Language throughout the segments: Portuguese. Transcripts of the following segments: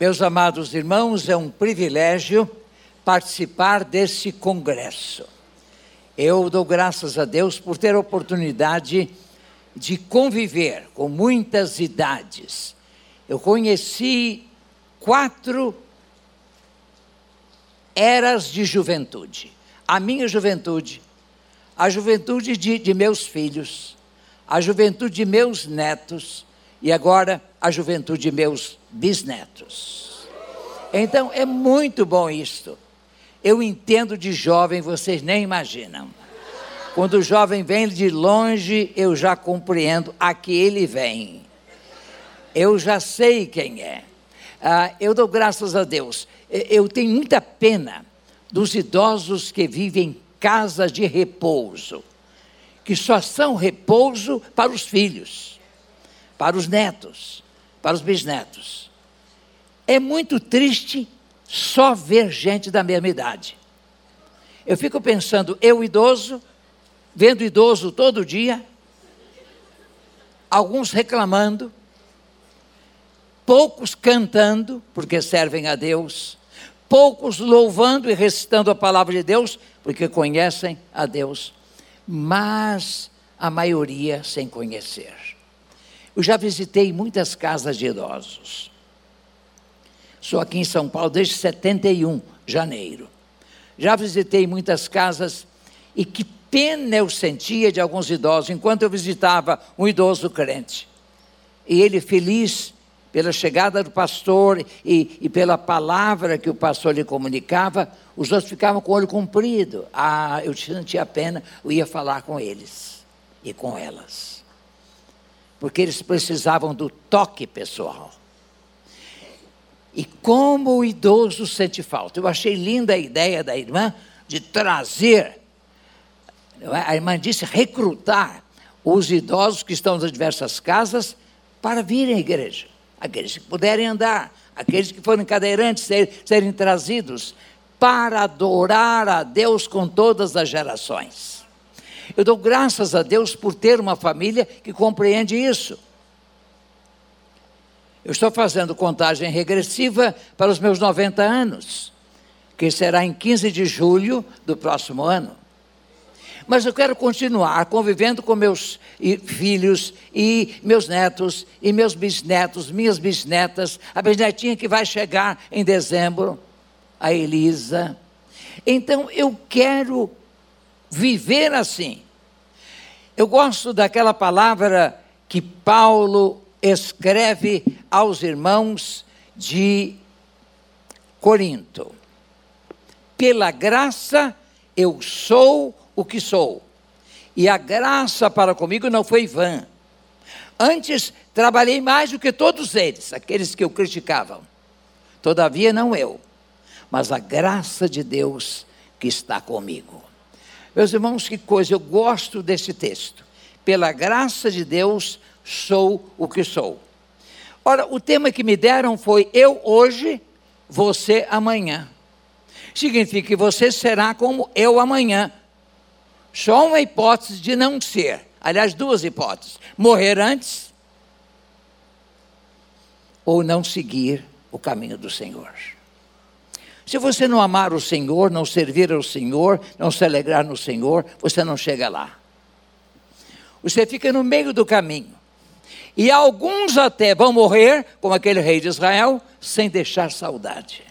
Meus amados irmãos, é um privilégio participar desse congresso. Eu dou graças a Deus por ter a oportunidade de conviver com muitas idades. Eu conheci quatro eras de juventude. A minha juventude, a juventude de, de meus filhos, a juventude de meus netos e agora a juventude de meus bisnetos. Então é muito bom isto. Eu entendo de jovem, vocês nem imaginam. Quando o jovem vem de longe, eu já compreendo a que ele vem. Eu já sei quem é. Ah, eu dou graças a Deus. Eu tenho muita pena dos idosos que vivem em casas de repouso, que só são repouso para os filhos, para os netos, para os bisnetos. É muito triste só ver gente da mesma idade. Eu fico pensando, eu idoso, vendo idoso todo dia, alguns reclamando, poucos cantando, porque servem a Deus, poucos louvando e recitando a palavra de Deus, porque conhecem a Deus, mas a maioria sem conhecer. Eu já visitei muitas casas de idosos. Sou aqui em São Paulo desde 71, janeiro. Já visitei muitas casas e que pena eu sentia de alguns idosos, enquanto eu visitava um idoso crente. E ele feliz pela chegada do pastor e, e, pela palavra que o pastor lhe comunicava, os outros ficavam com o olho comprido. Ah, eu sentia pena, eu ia falar com eles e com elas. Porque eles precisavam do toque pessoal. E como o idoso sente falta. Eu achei linda a ideia da irmã de trazer, é? a irmã disse, recrutar os idosos que estão nas diversas casas para virem à igreja aqueles que puderem andar, aqueles que forem cadeirantes ser, serem trazidos para adorar a Deus com todas as gerações. Eu dou graças a Deus por ter uma família que compreende isso. Eu estou fazendo contagem regressiva para os meus 90 anos, que será em 15 de julho do próximo ano. Mas eu quero continuar convivendo com meus filhos e meus netos e meus bisnetos, minhas bisnetas, a bisnetinha que vai chegar em dezembro, a Elisa. Então eu quero viver assim. Eu gosto daquela palavra que Paulo escreve aos irmãos de Corinto. Pela graça eu sou o que sou. E a graça para comigo não foi vã. Antes trabalhei mais do que todos eles, aqueles que eu criticavam. Todavia não eu, mas a graça de Deus que está comigo. Meus irmãos, que coisa, eu gosto desse texto. Pela graça de Deus sou o que sou. Ora, o tema que me deram foi eu hoje, você amanhã. Significa que você será como eu amanhã. Só uma hipótese de não ser. Aliás, duas hipóteses: morrer antes ou não seguir o caminho do Senhor. Se você não amar o Senhor, não servir ao Senhor, não se alegrar no Senhor, você não chega lá. Você fica no meio do caminho. E alguns até vão morrer, como aquele rei de Israel, sem deixar saudade.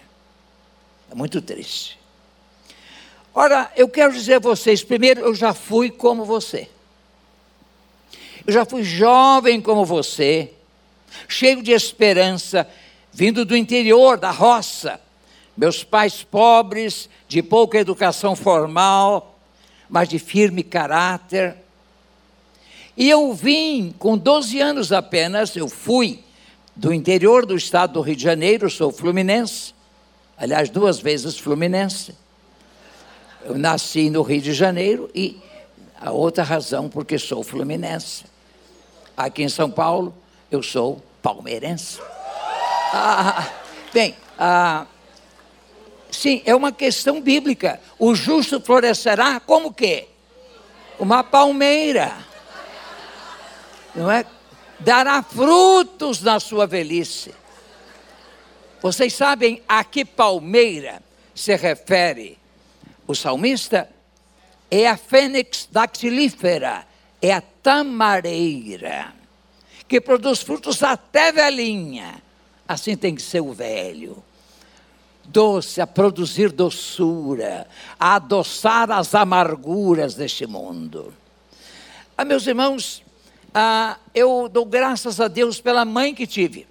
É muito triste. Ora, eu quero dizer a vocês, primeiro, eu já fui como você. Eu já fui jovem como você, cheio de esperança, vindo do interior, da roça. Meus pais pobres, de pouca educação formal, mas de firme caráter. E eu vim com 12 anos apenas, eu fui do interior do estado do Rio de Janeiro, sou fluminense, aliás, duas vezes fluminense. Eu nasci no Rio de Janeiro e a outra razão porque sou fluminense. Aqui em São Paulo eu sou palmeirense. Ah, bem, ah, sim, é uma questão bíblica. O justo florescerá como que? Uma palmeira. Não é? Dará frutos na sua velhice. Vocês sabem a que palmeira se refere o salmista? É a fênix dactilífera, é a tamareira, que produz frutos até velhinha. Assim tem que ser o velho. Doce, a produzir doçura, a adoçar as amarguras deste mundo. Ah, meus irmãos, ah, eu dou graças a Deus pela mãe que tive.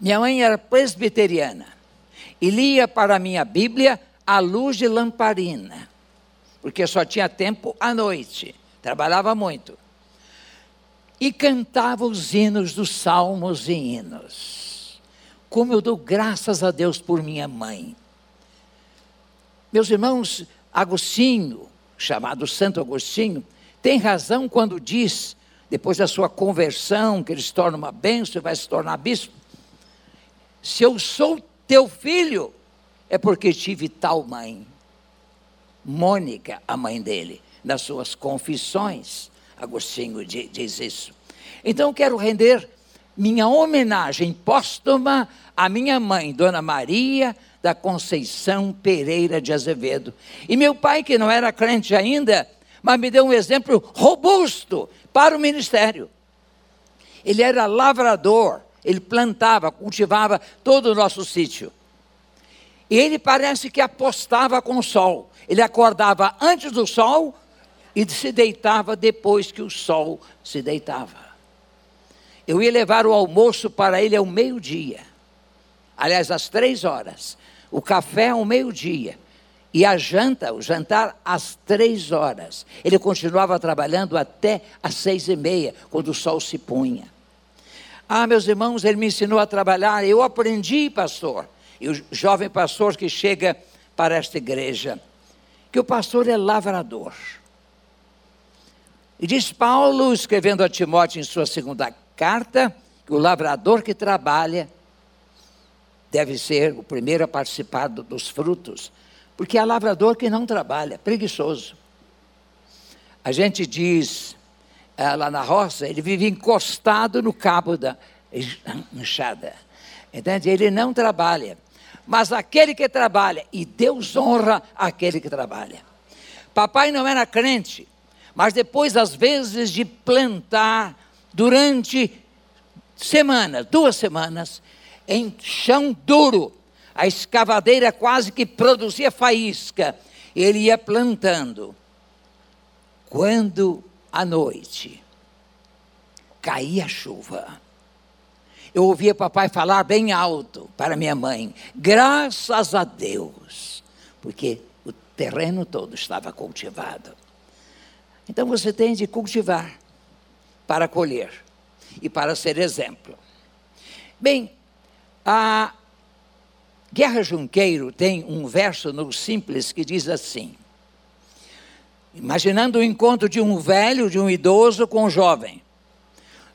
Minha mãe era presbiteriana e lia para a minha Bíblia à luz de lamparina, porque só tinha tempo à noite, trabalhava muito. E cantava os hinos dos salmos e hinos. Como eu dou graças a Deus por minha mãe. Meus irmãos, Agostinho, chamado Santo Agostinho, tem razão quando diz, depois da sua conversão, que ele se torna uma bênção e vai se tornar bispo, se eu sou teu filho, é porque tive tal mãe. Mônica, a mãe dele, nas suas confissões, Agostinho diz isso. Então quero render minha homenagem póstuma à minha mãe, Dona Maria da Conceição Pereira de Azevedo. E meu pai, que não era crente ainda, mas me deu um exemplo robusto para o ministério. Ele era lavrador, ele plantava, cultivava todo o nosso sítio. E ele parece que apostava com o sol. Ele acordava antes do sol e se deitava depois que o sol se deitava. Eu ia levar o almoço para ele ao meio-dia. Aliás, às três horas. O café ao meio-dia. E a janta, o jantar, às três horas. Ele continuava trabalhando até às seis e meia, quando o sol se punha. Ah, meus irmãos, ele me ensinou a trabalhar. Eu aprendi, pastor. E o jovem pastor que chega para esta igreja, que o pastor é lavrador. E diz Paulo, escrevendo a Timóteo em sua segunda carta, que o lavrador que trabalha deve ser o primeiro a participar dos frutos, porque há lavrador que não trabalha, preguiçoso. A gente diz é, lá na roça, ele vive encostado no cabo da enxada. Entende? Ele não trabalha. Mas aquele que trabalha, e Deus honra aquele que trabalha. Papai não era crente, mas depois, às vezes, de plantar durante semanas, duas semanas, em chão duro, a escavadeira quase que produzia faísca, ele ia plantando. Quando à noite, caía chuva. Eu ouvia papai falar bem alto para minha mãe: graças a Deus, porque o terreno todo estava cultivado. Então você tem de cultivar para colher e para ser exemplo. Bem, a Guerra Junqueiro tem um verso no Simples que diz assim: Imaginando o encontro de um velho, de um idoso com um jovem.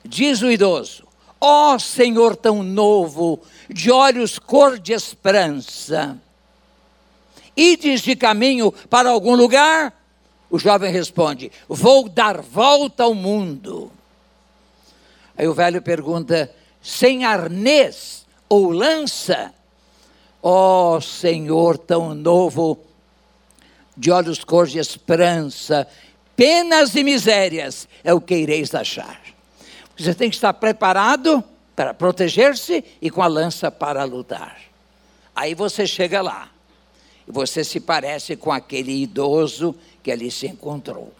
Diz o idoso: Ó oh, Senhor tão novo, de olhos cor de esperança, ides de caminho para algum lugar? O jovem responde: Vou dar volta ao mundo. Aí o velho pergunta: Sem arnês ou lança? Ó oh, Senhor tão novo, de olhos cor de esperança, penas e misérias é o que ireis achar. Você tem que estar preparado para proteger-se e com a lança para lutar. Aí você chega lá e você se parece com aquele idoso que ali se encontrou.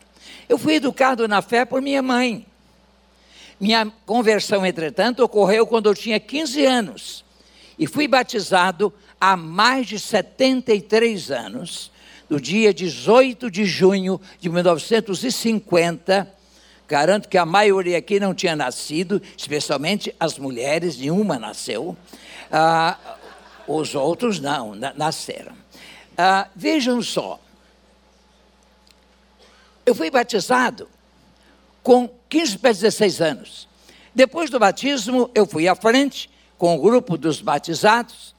Eu fui educado na fé por minha mãe. Minha conversão, entretanto, ocorreu quando eu tinha 15 anos e fui batizado há mais de 73 anos do dia 18 de junho de 1950. Garanto que a maioria aqui não tinha nascido, especialmente as mulheres, nenhuma nasceu. Ah, os outros não, na, nasceram. Ah, vejam só. Eu fui batizado com 15 para 16 anos. Depois do batismo, eu fui à frente com o grupo dos batizados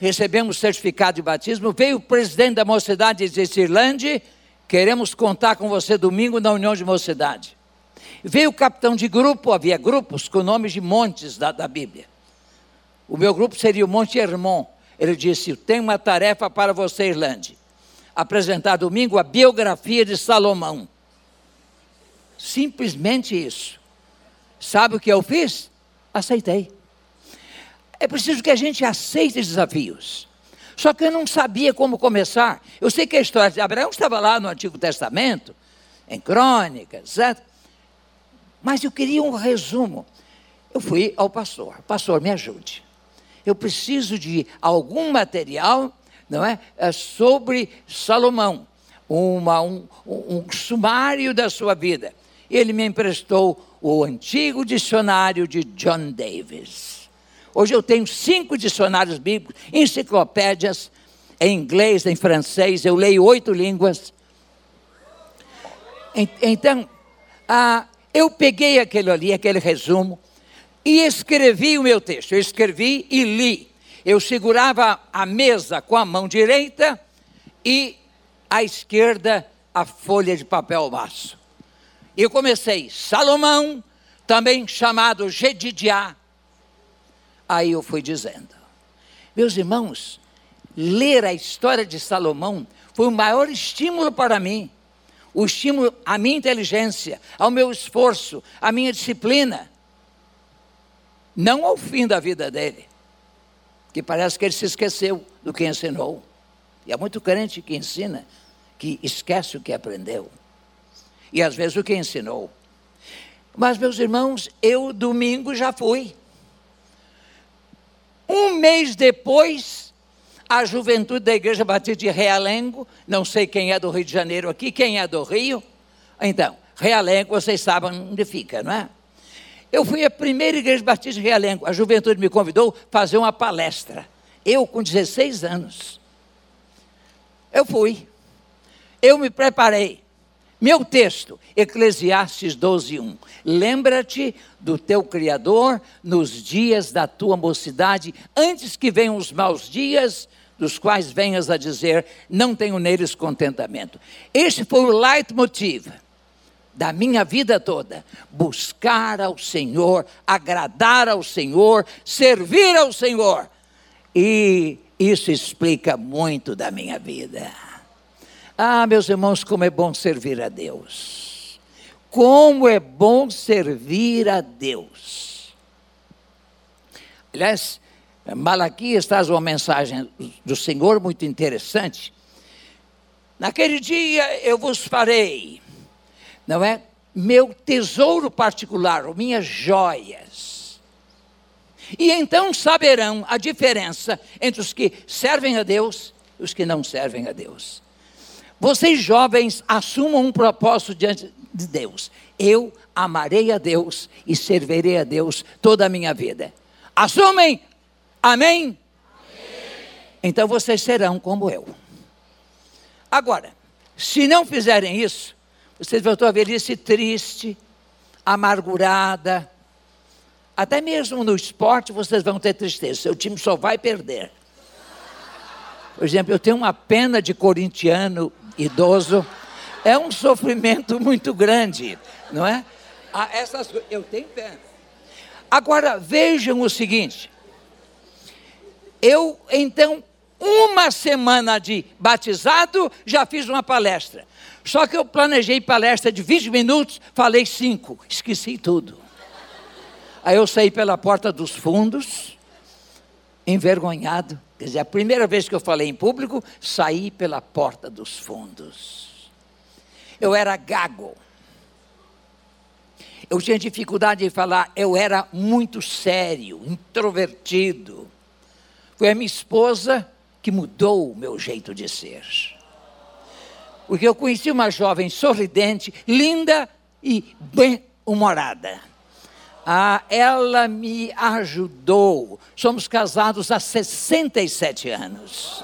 recebemos certificado de batismo, veio o presidente da mocidade de Cirlande, queremos contar com você domingo na União de Mocidade. Veio o capitão de grupo, havia grupos com nomes de montes da, da Bíblia. O meu grupo seria o Monte Hermon. Ele disse: Tem uma tarefa para você, Irlande. Apresentar domingo a biografia de Salomão. Simplesmente isso. Sabe o que eu fiz? Aceitei. É preciso que a gente aceite desafios. Só que eu não sabia como começar. Eu sei que a história de Abraão estava lá no Antigo Testamento, em crônicas, certo? Mas eu queria um resumo. Eu fui ao pastor. Pastor, me ajude. Eu preciso de algum material, não é, é sobre Salomão, uma, um, um sumário da sua vida. Ele me emprestou o antigo dicionário de John Davis. Hoje eu tenho cinco dicionários bíblicos, enciclopédias em inglês, em francês, eu leio oito línguas. Então, ah, eu peguei aquele ali, aquele resumo, e escrevi o meu texto. Eu escrevi e li. Eu segurava a mesa com a mão direita e à esquerda a folha de papel maço. E eu comecei, Salomão, também chamado Gedidiá. Aí eu fui dizendo, meus irmãos, ler a história de Salomão foi o maior estímulo para mim. O estímulo à minha inteligência, ao meu esforço, à minha disciplina não ao fim da vida dele, que parece que ele se esqueceu do que ensinou. E há muito crente que ensina que esquece o que aprendeu. E às vezes o que ensinou. Mas, meus irmãos, eu domingo já fui. Um mês depois, a juventude da Igreja Batista de Realengo, não sei quem é do Rio de Janeiro aqui, quem é do Rio. Então, Realengo, vocês sabem onde fica, não é? Eu fui à primeira igreja batista de Realengo. A juventude me convidou a fazer uma palestra. Eu, com 16 anos. Eu fui. Eu me preparei. Meu texto, Eclesiastes 12, 1. Lembra-te do teu Criador nos dias da tua mocidade, antes que venham os maus dias, dos quais venhas a dizer, não tenho neles contentamento. Este foi o leitmotiv da minha vida toda, buscar ao Senhor, agradar ao Senhor, servir ao Senhor. E isso explica muito da minha vida. Ah, meus irmãos, como é bom servir a Deus. Como é bom servir a Deus. Aliás, Malaquias traz uma mensagem do Senhor muito interessante. Naquele dia eu vos farei não é? Meu tesouro particular, minhas joias. E então saberão a diferença entre os que servem a Deus e os que não servem a Deus. Vocês jovens assumam um propósito diante de Deus. Eu amarei a Deus e servirei a Deus toda a minha vida. Assumem? Amém? Então vocês serão como eu. Agora, se não fizerem isso, vocês vão ter uma velhice triste, amargurada. Até mesmo no esporte vocês vão ter tristeza. Seu time só vai perder. Por exemplo, eu tenho uma pena de corintiano idoso. É um sofrimento muito grande, não é? Ah, essas, eu tenho pena. Agora vejam o seguinte. Eu então uma semana de batizado, já fiz uma palestra. Só que eu planejei palestra de 20 minutos, falei cinco, esqueci tudo. Aí eu saí pela porta dos fundos, envergonhado. Quer dizer, a primeira vez que eu falei em público, saí pela porta dos fundos. Eu era gago. Eu tinha dificuldade de falar, eu era muito sério, introvertido. Foi a minha esposa que mudou o meu jeito de ser porque eu conheci uma jovem sorridente, linda e bem-humorada. Ah, ela me ajudou. Somos casados há 67 anos.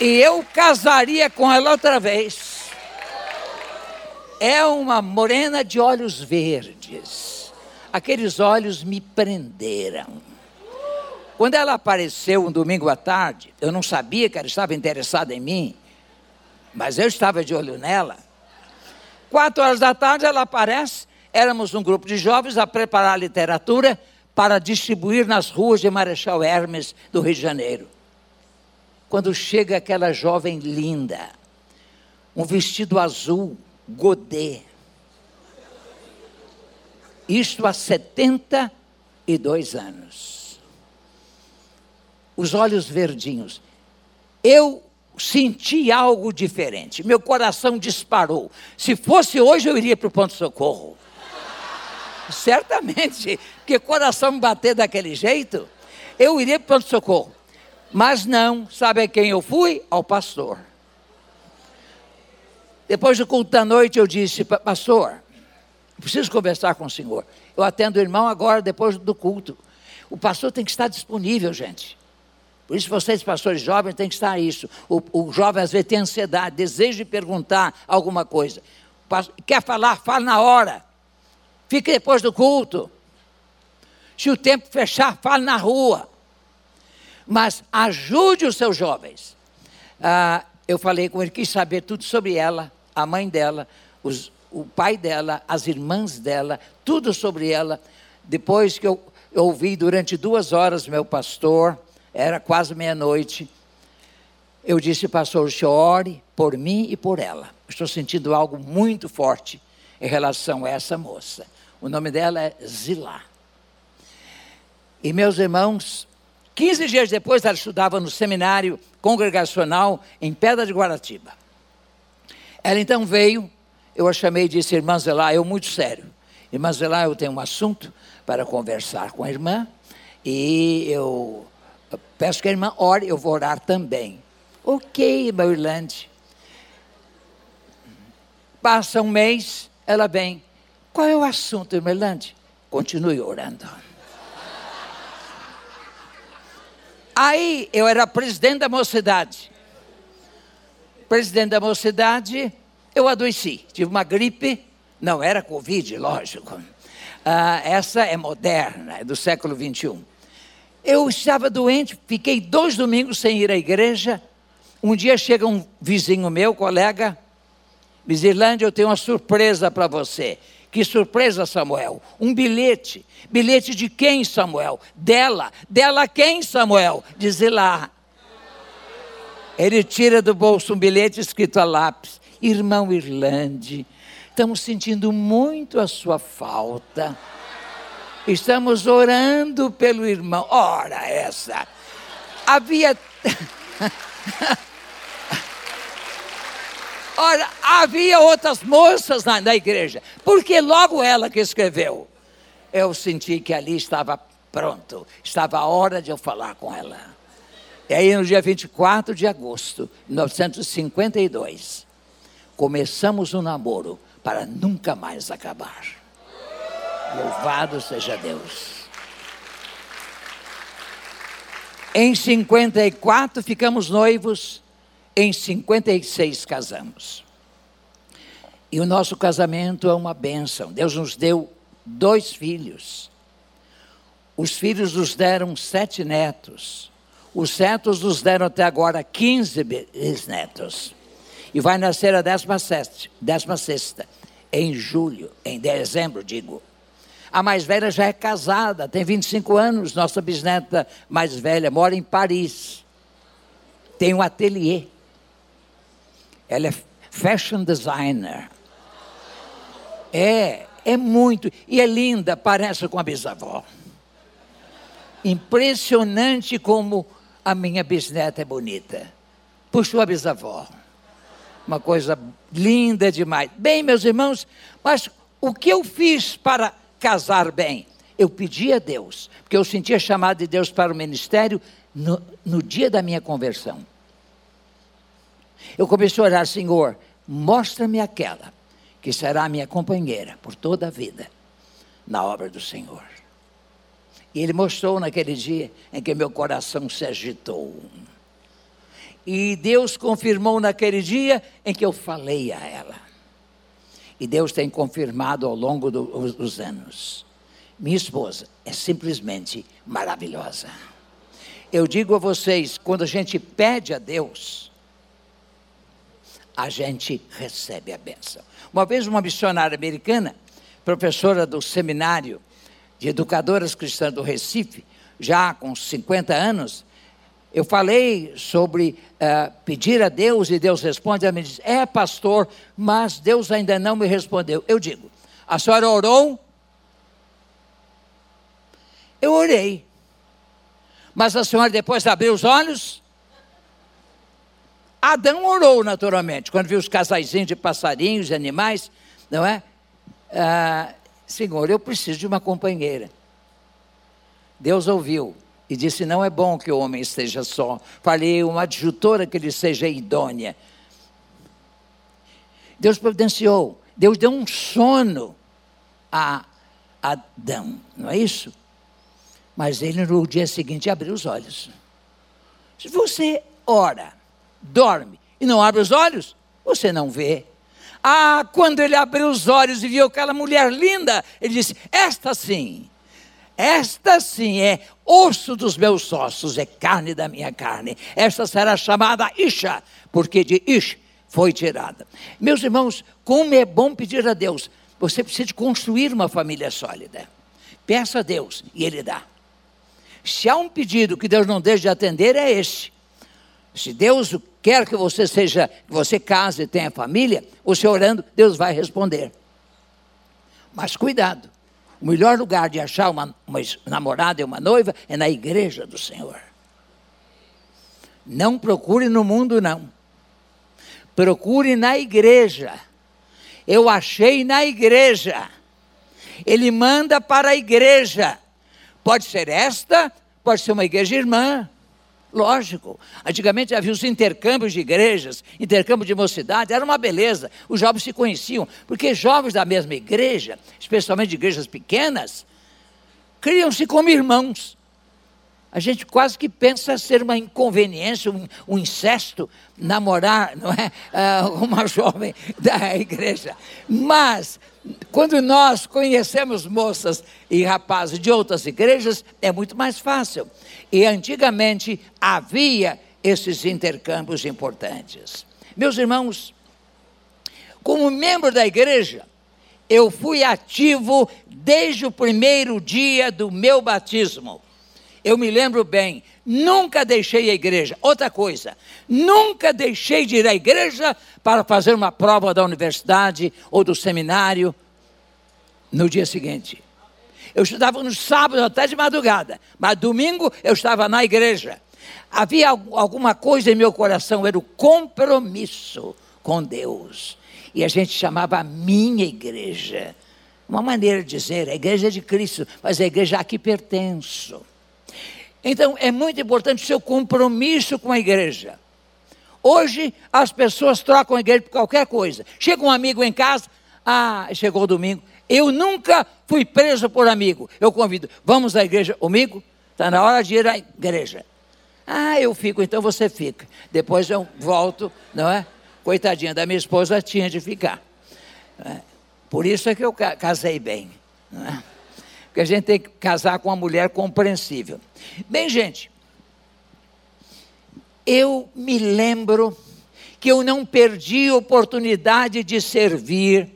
E eu casaria com ela outra vez. É uma morena de olhos verdes. Aqueles olhos me prenderam. Quando ela apareceu um domingo à tarde, eu não sabia que ela estava interessada em mim, mas eu estava de olho nela. Quatro horas da tarde ela aparece, éramos um grupo de jovens a preparar literatura para distribuir nas ruas de Marechal Hermes, do Rio de Janeiro. Quando chega aquela jovem linda, um vestido azul, godê, isto há 72 anos. Os olhos verdinhos. Eu senti algo diferente. Meu coração disparou. Se fosse hoje, eu iria para o ponto-socorro. Certamente, porque coração bater daquele jeito, eu iria para o ponto-socorro. Mas não, sabe a quem eu fui? Ao pastor. Depois do culto da noite, eu disse, pastor, preciso conversar com o senhor. Eu atendo o irmão agora, depois do culto. O pastor tem que estar disponível, gente. Por isso, vocês, pastores jovens, têm que estar isso. O, o jovem, às vezes, tem ansiedade, desejo de perguntar alguma coisa. Quer falar? Fala na hora. Fique depois do culto. Se o tempo fechar, fale na rua. Mas ajude os seus jovens. Ah, eu falei com ele, quis saber tudo sobre ela, a mãe dela, os, o pai dela, as irmãs dela, tudo sobre ela. Depois que eu, eu ouvi durante duas horas meu pastor, era quase meia-noite. Eu disse, pastor, ore por mim e por ela. Estou sentindo algo muito forte em relação a essa moça. O nome dela é Zilá. E meus irmãos, 15 dias depois ela estudava no seminário congregacional em Pedra de Guaratiba. Ela então veio, eu a chamei e disse, irmã Zelá, eu muito sério. Irmã Zelá, eu tenho um assunto para conversar com a irmã e eu peço que a irmã ore, eu vou orar também. Ok, meu Irlande. Passa um mês, ela vem. Qual é o assunto, irmã Irlande? Continue orando. Aí eu era presidente da mocidade. Presidente da mocidade, eu adoeci. Tive uma gripe, não era Covid, lógico. Ah, essa é moderna, é do século 21. Eu estava doente, fiquei dois domingos sem ir à igreja. Um dia chega um vizinho meu, colega, diz: Irlândia, eu tenho uma surpresa para você. Que surpresa, Samuel? Um bilhete. Bilhete de quem, Samuel? Dela. Dela quem, Samuel? Diz lá. Ele tira do bolso um bilhete escrito a lápis: Irmão Irlande, estamos sentindo muito a sua falta. Estamos orando pelo irmão. Ora, essa. Havia. Ora, havia outras moças na, na igreja. Porque logo ela que escreveu. Eu senti que ali estava pronto. Estava a hora de eu falar com ela. E aí, no dia 24 de agosto de 1952, começamos um namoro para nunca mais acabar. Louvado seja Deus. Em 54 ficamos noivos, em 56 casamos. E o nosso casamento é uma bênção. Deus nos deu dois filhos. Os filhos nos deram sete netos. Os netos nos deram até agora 15 bisnetos. E vai nascer a décima, sete, décima sexta, em julho, em dezembro, digo. A mais velha já é casada, tem 25 anos, nossa bisneta mais velha, mora em Paris. Tem um ateliê. Ela é fashion designer. É, é muito. E é linda, parece com a bisavó. Impressionante como a minha bisneta é bonita. Puxou a bisavó. Uma coisa linda demais. Bem, meus irmãos, mas o que eu fiz para casar bem. Eu pedi a Deus, porque eu sentia chamado de Deus para o ministério no, no dia da minha conversão. Eu comecei a orar, Senhor, mostra-me aquela que será minha companheira por toda a vida na obra do Senhor. E Ele mostrou naquele dia em que meu coração se agitou. E Deus confirmou naquele dia em que eu falei a ela. E Deus tem confirmado ao longo do, dos anos. Minha esposa é simplesmente maravilhosa. Eu digo a vocês, quando a gente pede a Deus, a gente recebe a bênção. Uma vez uma missionária americana professora do seminário de educadoras cristãs do Recife, já com 50 anos, eu falei sobre uh, pedir a Deus e Deus responde. Ela me diz: É, pastor, mas Deus ainda não me respondeu. Eu digo: A senhora orou? Eu orei. Mas a senhora depois abriu os olhos? Adão orou naturalmente, quando viu os casaizinhos de passarinhos e animais, não é? Ah, Senhor, eu preciso de uma companheira. Deus ouviu e disse: Não é bom que o homem esteja só. Falei uma adjutora que ele seja idônea. Deus providenciou. Deus deu um sono a Adão, não é isso? Mas ele no dia seguinte abriu os olhos. Se você ora, dorme e não abre os olhos, você não vê. Ah, quando ele abriu os olhos e viu aquela mulher linda, ele disse: Esta sim esta sim é osso dos meus ossos, é carne da minha carne. Esta será chamada Isha, porque de Ish foi tirada. Meus irmãos, como é bom pedir a Deus. Você precisa construir uma família sólida. Peça a Deus e Ele dá. Se há um pedido que Deus não deixa de atender, é este. Se Deus quer que você seja, que você case e tenha família, você orando, Deus vai responder. Mas cuidado, o melhor lugar de achar uma, uma namorada e uma noiva é na igreja do Senhor. Não procure no mundo, não. Procure na igreja. Eu achei na igreja. Ele manda para a igreja. Pode ser esta, pode ser uma igreja irmã, Lógico. Antigamente havia os intercâmbios de igrejas, intercâmbio de mocidade, era uma beleza. Os jovens se conheciam, porque jovens da mesma igreja, especialmente de igrejas pequenas, criam-se como irmãos. A gente quase que pensa ser uma inconveniência, um, um incesto, namorar, não é? Uh, uma jovem da igreja. Mas, quando nós conhecemos moças e rapazes de outras igrejas, é muito mais fácil. E antigamente havia esses intercâmbios importantes. Meus irmãos, como membro da igreja, eu fui ativo desde o primeiro dia do meu batismo. Eu me lembro bem, nunca deixei a igreja. Outra coisa, nunca deixei de ir à igreja para fazer uma prova da universidade ou do seminário no dia seguinte. Eu estudava no sábado até de madrugada, mas domingo eu estava na igreja. Havia alguma coisa em meu coração, era o compromisso com Deus. E a gente chamava a minha igreja. Uma maneira de dizer, a igreja de Cristo, mas a igreja a que pertenço. Então é muito importante o seu compromisso com a igreja. Hoje as pessoas trocam a igreja por qualquer coisa. Chega um amigo em casa, ah, chegou domingo, eu nunca fui preso por amigo. Eu convido, vamos à igreja comigo? Está na hora de ir à igreja. Ah, eu fico, então você fica. Depois eu volto, não é? Coitadinha da minha esposa tinha de ficar. É? Por isso é que eu casei bem. Não é? Porque a gente tem que casar com uma mulher compreensível. Bem, gente, eu me lembro que eu não perdi a oportunidade de servir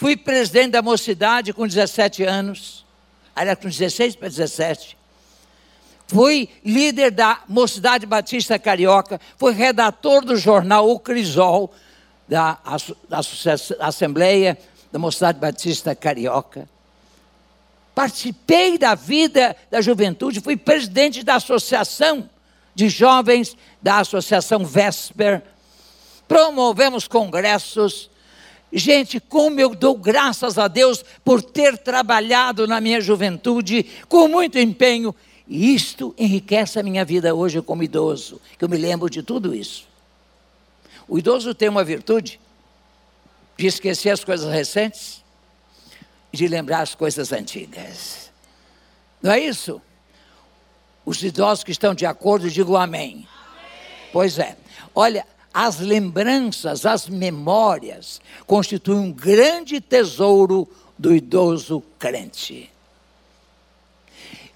Fui presidente da mocidade com 17 anos, aliás, com 16 para 17. Fui líder da Mocidade Batista Carioca, fui redator do jornal O Crisol, da, da Assembleia da Mocidade Batista Carioca. Participei da vida da juventude, fui presidente da Associação de Jovens, da Associação Vesper. Promovemos congressos, Gente, como eu dou graças a Deus por ter trabalhado na minha juventude com muito empenho. E isto enriquece a minha vida hoje como idoso, que eu me lembro de tudo isso. O idoso tem uma virtude de esquecer as coisas recentes de lembrar as coisas antigas. Não é isso? Os idosos que estão de acordo, digam amém. amém. Pois é. Olha, as lembranças, as memórias constituem um grande tesouro do idoso crente.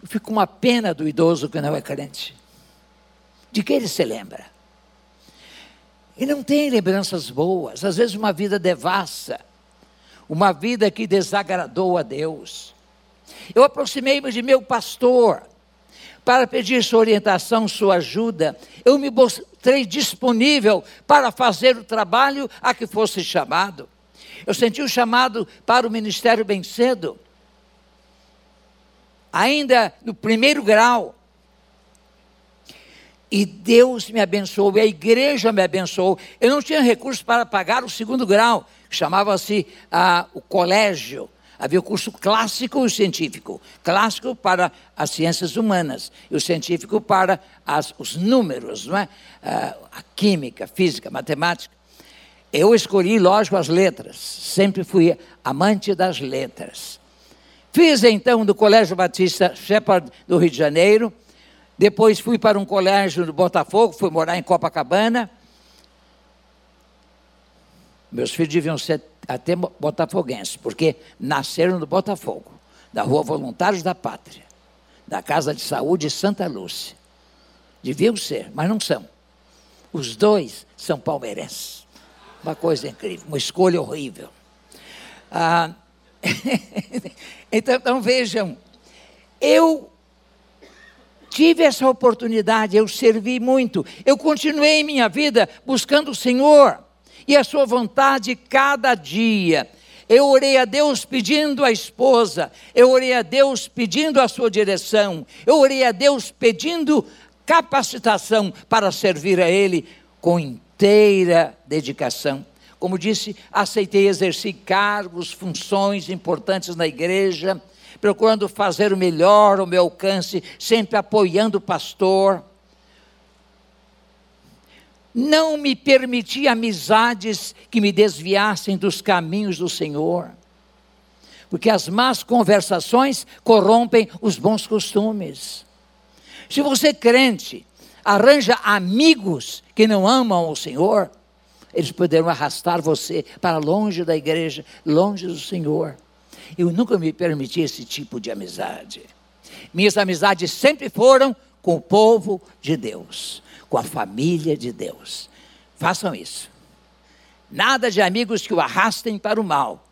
Eu fico uma pena do idoso que não é crente. De que ele se lembra? E não tem lembranças boas, às vezes uma vida devassa. Uma vida que desagradou a Deus. Eu aproximei-me de meu pastor para pedir sua orientação, sua ajuda. Eu me mostrei disponível para fazer o trabalho a que fosse chamado. Eu senti o chamado para o ministério bem cedo. Ainda no primeiro grau. E Deus me abençoou, e a igreja me abençoou. Eu não tinha recursos para pagar o segundo grau, chamava-se ah, o colégio. Havia o curso clássico e científico. Clássico para as ciências humanas e o científico para as, os números, não é? Ah, a química, física, matemática. Eu escolhi, lógico, as letras. Sempre fui amante das letras. Fiz então do Colégio Batista Shepherd do Rio de Janeiro. Depois fui para um colégio do Botafogo, fui morar em Copacabana. Meus filhos deviam ser até botafoguenses, porque nasceram no Botafogo, da Rua Voluntários da Pátria, da Casa de Saúde Santa Lúcia. Deviam ser, mas não são. Os dois são palmeirenses. Uma coisa incrível, uma escolha horrível. Ah, então, então vejam, eu tive essa oportunidade, eu servi muito, eu continuei minha vida buscando o Senhor e a sua vontade cada dia. Eu orei a Deus pedindo a esposa, eu orei a Deus pedindo a sua direção, eu orei a Deus pedindo capacitação para servir a Ele com inteira dedicação. Como disse, aceitei exercer cargos, funções importantes na igreja, procurando fazer o melhor ao meu alcance, sempre apoiando o pastor não me permiti amizades que me desviassem dos caminhos do Senhor. Porque as más conversações corrompem os bons costumes. Se você crente arranja amigos que não amam o Senhor, eles poderão arrastar você para longe da igreja, longe do Senhor. Eu nunca me permiti esse tipo de amizade. Minhas amizades sempre foram com o povo de Deus com a família de Deus. Façam isso. Nada de amigos que o arrastem para o mal,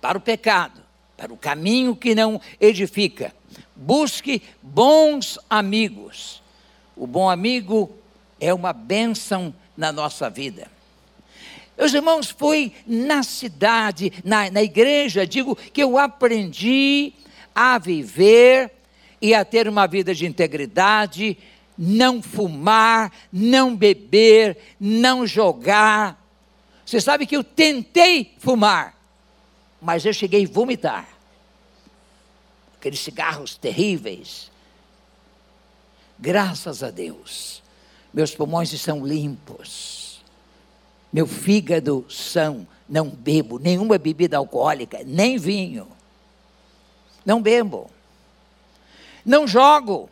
para o pecado, para o caminho que não edifica. Busque bons amigos. O bom amigo é uma bênção na nossa vida. Meus irmãos, foi na cidade, na, na igreja, digo, que eu aprendi a viver e a ter uma vida de integridade, não fumar, não beber, não jogar. Você sabe que eu tentei fumar, mas eu cheguei a vomitar. Aqueles cigarros terríveis. Graças a Deus, meus pulmões estão limpos, meu fígado são, não bebo nenhuma bebida alcoólica, nem vinho. Não bebo. Não jogo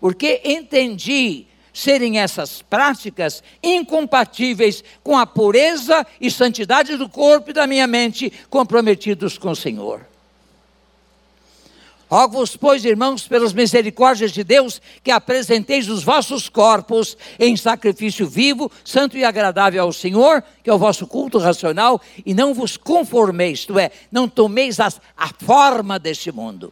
porque entendi serem essas práticas incompatíveis com a pureza e santidade do corpo e da minha mente comprometidos com o Senhor. Rogo-vos, pois, irmãos, pelas misericórdias de Deus, que apresenteis os vossos corpos em sacrifício vivo, santo e agradável ao Senhor, que é o vosso culto racional, e não vos conformeis, isto é, não tomeis a, a forma deste mundo.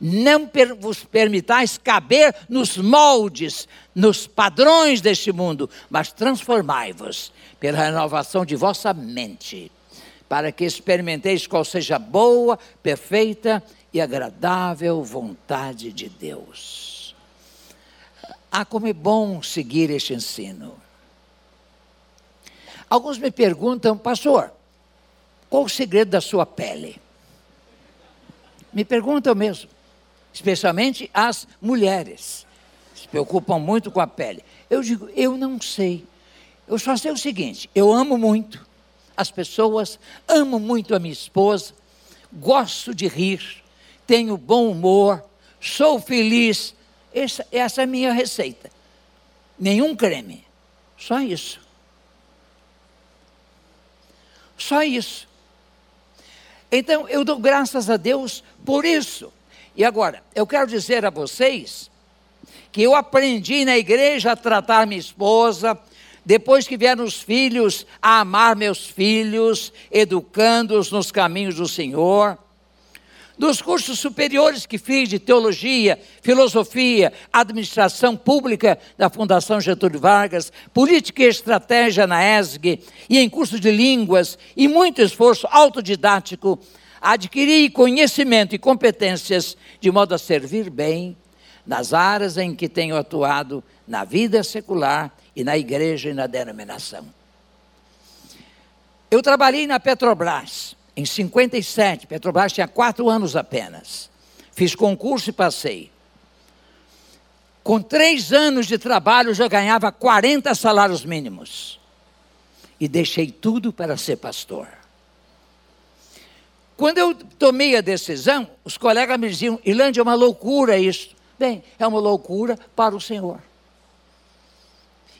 Não per vos permitais caber nos moldes, nos padrões deste mundo, mas transformai-vos pela renovação de vossa mente, para que experimenteis qual seja boa, perfeita e agradável vontade de Deus. Ah, como é bom seguir este ensino. Alguns me perguntam, pastor, qual o segredo da sua pele? Me perguntam mesmo especialmente as mulheres, se preocupam muito com a pele. Eu digo, eu não sei. Eu só sei o seguinte: eu amo muito as pessoas, amo muito a minha esposa, gosto de rir, tenho bom humor, sou feliz. Essa, essa é a minha receita. Nenhum creme, só isso. Só isso. Então eu dou graças a Deus por isso. E agora, eu quero dizer a vocês que eu aprendi na igreja a tratar minha esposa Depois que vieram os filhos, a amar meus filhos, educando-os nos caminhos do Senhor. Dos cursos superiores que fiz de teologia, filosofia, administração pública da Fundação Getúlio Vargas, política e estratégia na ESG e em curso de línguas e muito esforço autodidático, adquiri conhecimento e competências de modo a servir bem nas áreas em que tenho atuado na vida secular e na igreja e na denominação. Eu trabalhei na Petrobras em 57. Petrobras tinha quatro anos apenas. Fiz concurso e passei. Com três anos de trabalho já ganhava 40 salários mínimos. E deixei tudo para ser pastor. Quando eu tomei a decisão, os colegas me diziam: Ilândia, é uma loucura isso. Bem, é uma loucura para o Senhor.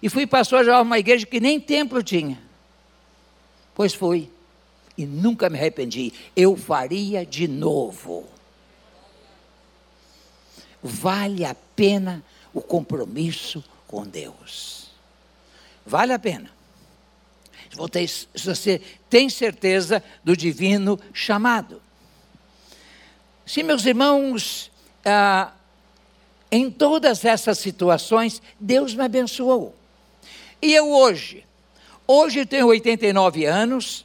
E fui pastor de uma igreja que nem templo tinha. Pois fui. E nunca me arrependi. Eu faria de novo. Vale a pena o compromisso com Deus. Vale a pena se você tem certeza do divino chamado. Sim, meus irmãos, ah, em todas essas situações, Deus me abençoou. E eu hoje, hoje tenho 89 anos,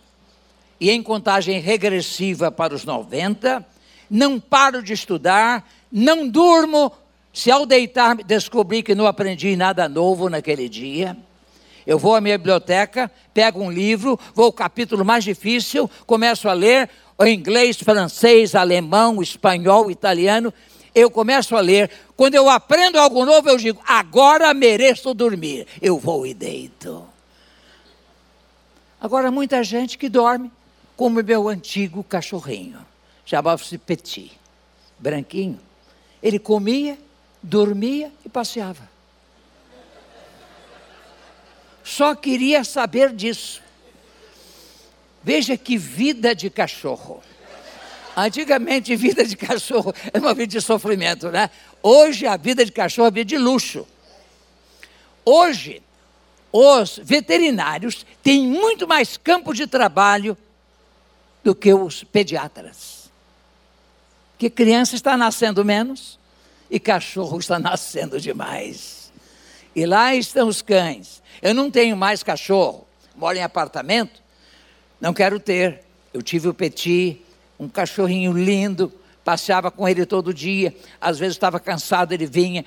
e em contagem regressiva para os 90, não paro de estudar, não durmo, se ao deitar descobri que não aprendi nada novo naquele dia. Eu vou à minha biblioteca, pego um livro, vou ao capítulo mais difícil, começo a ler o inglês, francês, alemão, espanhol, italiano. Eu começo a ler. Quando eu aprendo algo novo, eu digo: agora mereço dormir. Eu vou e deito. Agora, muita gente que dorme, como meu antigo cachorrinho, chamava-se Petit, branquinho. Ele comia, dormia e passeava só queria saber disso. Veja que vida de cachorro. Antigamente, vida de cachorro era uma vida de sofrimento, né? Hoje, a vida de cachorro é vida de luxo. Hoje, os veterinários têm muito mais campo de trabalho do que os pediatras. Que criança está nascendo menos e cachorro está nascendo demais. E lá estão os cães. Eu não tenho mais cachorro, moro em apartamento, não quero ter. Eu tive o Petit, um cachorrinho lindo, passeava com ele todo dia. Às vezes estava cansado, ele vinha,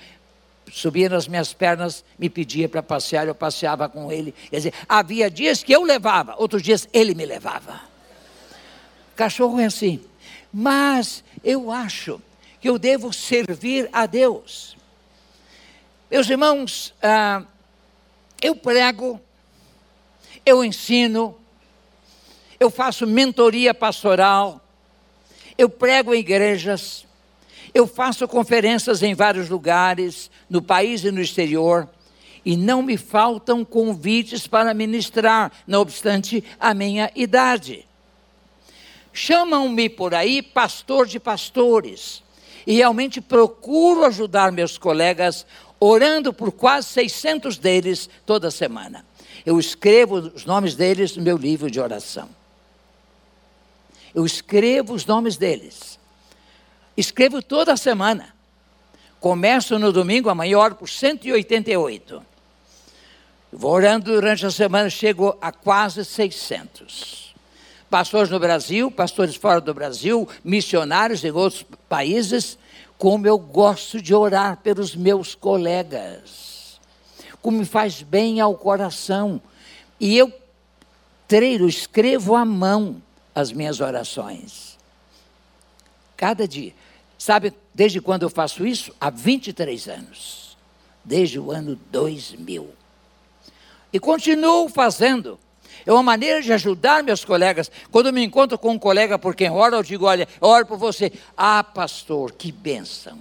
subia nas minhas pernas, me pedia para passear, eu passeava com ele. Quer dizer, havia dias que eu levava, outros dias ele me levava. Cachorro é assim. Mas eu acho que eu devo servir a Deus. Meus irmãos, ah, eu prego, eu ensino, eu faço mentoria pastoral, eu prego em igrejas, eu faço conferências em vários lugares, no país e no exterior, e não me faltam convites para ministrar, não obstante a minha idade. Chamam-me por aí pastor de pastores, e realmente procuro ajudar meus colegas orando por quase 600 deles toda semana. Eu escrevo os nomes deles no meu livro de oração. Eu escrevo os nomes deles. Escrevo toda semana. Começo no domingo, amanhã oro por 188. Vou orando durante a semana, chego a quase 600. Pastores no Brasil, pastores fora do Brasil, missionários em outros países, como eu gosto de orar pelos meus colegas, como me faz bem ao coração. E eu treino, escrevo à mão as minhas orações. Cada dia. Sabe desde quando eu faço isso? Há 23 anos. Desde o ano 2000. E continuo fazendo. É uma maneira de ajudar meus colegas. Quando me encontro com um colega por quem ora, eu digo: olha, eu oro por você. Ah, pastor, que bênção.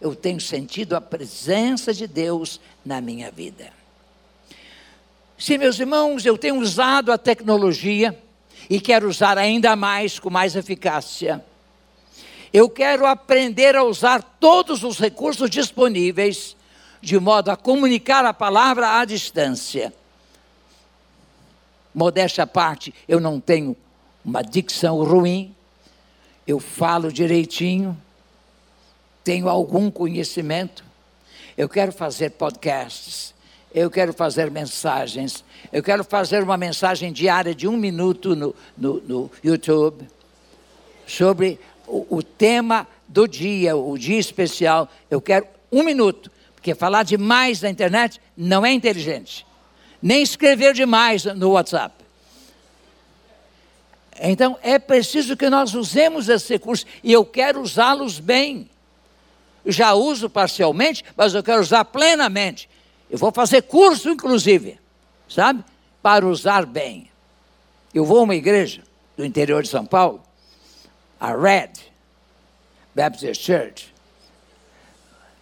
Eu tenho sentido a presença de Deus na minha vida. Sim, meus irmãos, eu tenho usado a tecnologia e quero usar ainda mais, com mais eficácia. Eu quero aprender a usar todos os recursos disponíveis, de modo a comunicar a palavra à distância modéstia à parte, eu não tenho uma dicção ruim, eu falo direitinho, tenho algum conhecimento, eu quero fazer podcasts, eu quero fazer mensagens, eu quero fazer uma mensagem diária de um minuto no, no, no YouTube sobre o, o tema do dia, o dia especial. Eu quero um minuto, porque falar demais na internet não é inteligente, nem escrever demais no WhatsApp. Então é preciso que nós usemos esses recursos e eu quero usá-los bem. Já uso parcialmente, mas eu quero usar plenamente. Eu vou fazer curso, inclusive, sabe? Para usar bem. Eu vou a uma igreja do interior de São Paulo, a Red Baptist Church.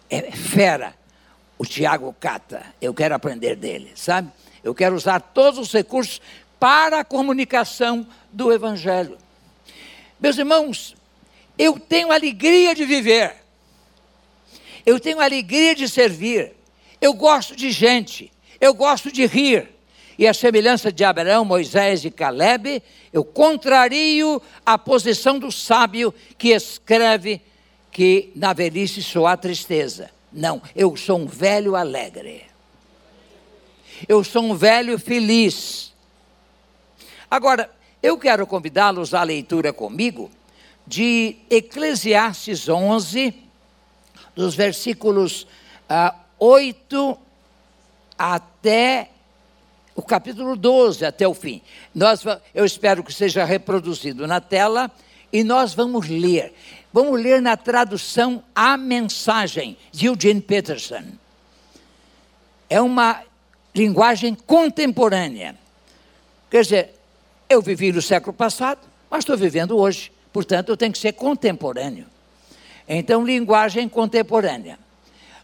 É fera. O Tiago Cata. Eu quero aprender dele, sabe? Eu quero usar todos os recursos para a comunicação do Evangelho. Meus irmãos, eu tenho alegria de viver, eu tenho alegria de servir, eu gosto de gente, eu gosto de rir. E a semelhança de Abraão, Moisés e Caleb, eu contrario a posição do sábio que escreve que na velhice só há tristeza. Não, eu sou um velho alegre. Eu sou um velho feliz. Agora, eu quero convidá-los à leitura comigo de Eclesiastes 11, dos versículos ah, 8 até o capítulo 12, até o fim. Nós, eu espero que seja reproduzido na tela e nós vamos ler. Vamos ler na tradução A Mensagem, de Eugene Peterson. É uma linguagem contemporânea. Quer dizer, eu vivi no século passado, mas estou vivendo hoje. Portanto, eu tenho que ser contemporâneo. Então, linguagem contemporânea.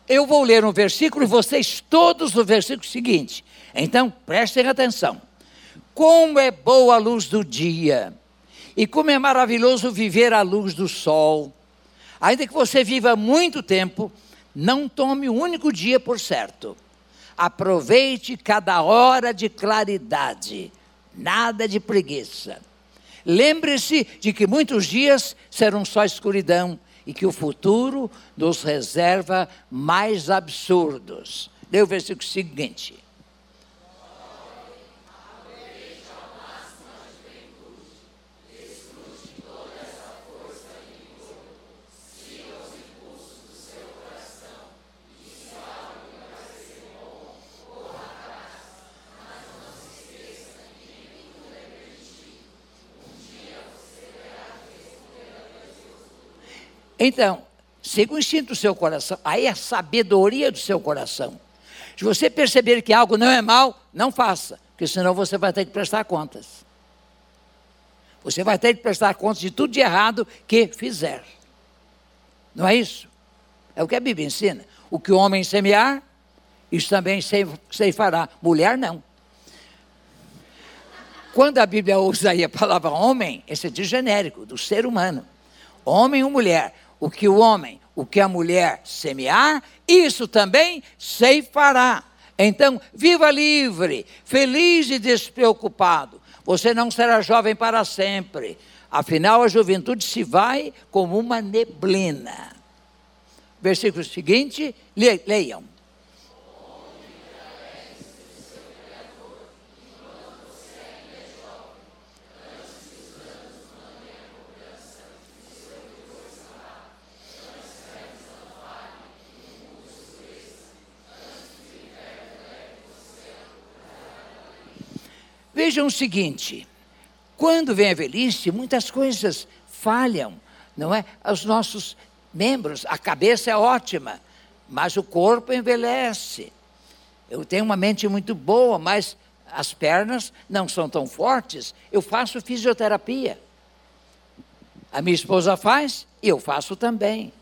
Eu vou ler um versículo e vocês todos o versículo seguinte. Então, prestem atenção. Como é boa a luz do dia, e como é maravilhoso viver à luz do sol. Ainda que você viva muito tempo, não tome um único dia por certo. Aproveite cada hora de claridade nada de preguiça. Lembre-se de que muitos dias serão só escuridão e que o futuro nos reserva mais absurdos. Lê o versículo seguinte. Então, siga o instinto do seu coração, aí é a sabedoria do seu coração. Se você perceber que algo não é mal, não faça, porque senão você vai ter que prestar contas. Você vai ter que prestar contas de tudo de errado que fizer. Não é isso? É o que a Bíblia ensina. O que o homem semear, isso também ceifará. Mulher não. Quando a Bíblia usa aí a palavra homem, esse é de genérico, do ser humano. Homem ou mulher o que o homem, o que a mulher semear, isso também ceifará. Então, viva livre, feliz e despreocupado. Você não será jovem para sempre. Afinal, a juventude se vai como uma neblina. Versículo seguinte, leiam. Vejam o seguinte: quando vem a velhice, muitas coisas falham, não é? Os nossos membros, a cabeça é ótima, mas o corpo envelhece. Eu tenho uma mente muito boa, mas as pernas não são tão fortes. Eu faço fisioterapia. A minha esposa faz eu faço também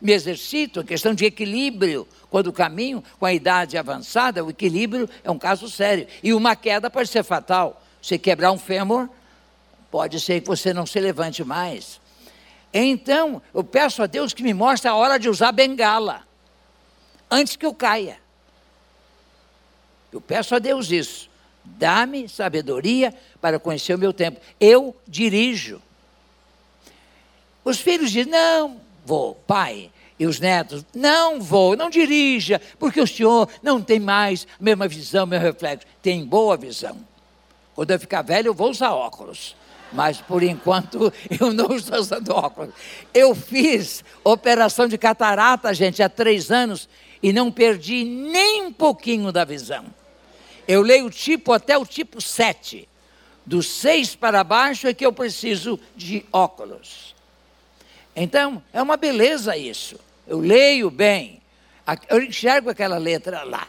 me exercito, a questão de equilíbrio, quando caminho com a idade avançada, o equilíbrio é um caso sério. E uma queda pode ser fatal. Você quebrar um fêmur, pode ser que você não se levante mais. Então, eu peço a Deus que me mostre a hora de usar bengala, antes que eu caia. Eu peço a Deus isso. Dá-me sabedoria para conhecer o meu tempo. Eu dirijo. Os filhos dizem: Não, vou, pai. E os netos: Não vou, não dirija, porque o senhor não tem mais a mesma visão, meu reflexo. Tem boa visão. Quando eu ficar velho, eu vou usar óculos. Mas por enquanto eu não estou usando óculos. Eu fiz operação de catarata, gente, há três anos e não perdi nem um pouquinho da visão. Eu leio o tipo até o tipo 7. Dos seis para baixo é que eu preciso de óculos. Então, é uma beleza isso. Eu leio bem. Eu enxergo aquela letra lá.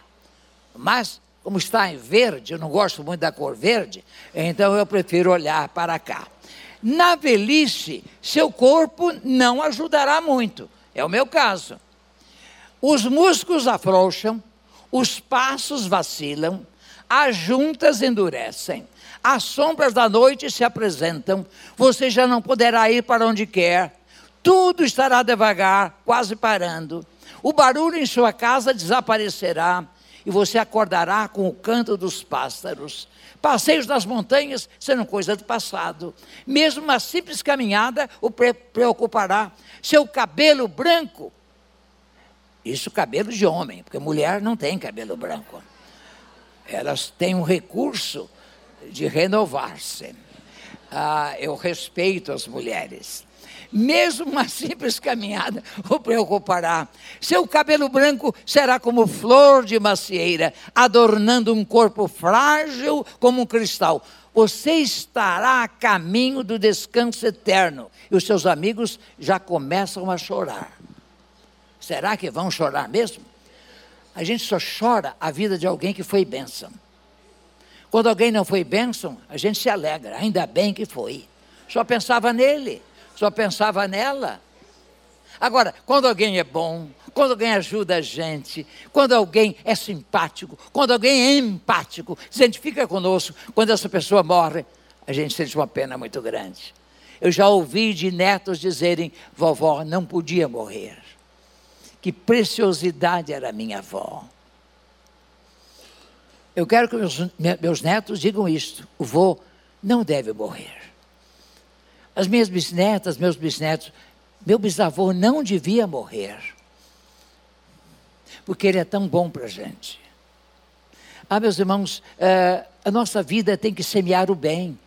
Mas, como está em verde, eu não gosto muito da cor verde, então eu prefiro olhar para cá. Na velhice, seu corpo não ajudará muito. É o meu caso. Os músculos afrouxam, os passos vacilam, as juntas endurecem, as sombras da noite se apresentam, você já não poderá ir para onde quer, tudo estará devagar, quase parando. O barulho em sua casa desaparecerá e você acordará com o canto dos pássaros. Passeios das montanhas serão coisa do passado. Mesmo uma simples caminhada o preocupará. Seu cabelo branco, isso cabelo de homem, porque mulher não tem cabelo branco elas têm um recurso de renovar-se. Ah, eu respeito as mulheres. Mesmo uma simples caminhada o preocupará. Seu cabelo branco será como flor de macieira, adornando um corpo frágil como um cristal. Você estará a caminho do descanso eterno. E os seus amigos já começam a chorar. Será que vão chorar mesmo? A gente só chora a vida de alguém que foi bênção. Quando alguém não foi bênção, a gente se alegra, ainda bem que foi. Só pensava nele, só pensava nela. Agora, quando alguém é bom, quando alguém ajuda a gente, quando alguém é simpático, quando alguém é empático, se identifica conosco, quando essa pessoa morre, a gente sente uma pena muito grande. Eu já ouvi de netos dizerem: vovó não podia morrer que preciosidade era minha avó. Eu quero que meus, meus netos digam isto: o vô não deve morrer. As minhas bisnetas, meus bisnetos, meu bisavô não devia morrer, porque ele é tão bom para a gente. Ah, meus irmãos, uh, a nossa vida tem que semear o bem.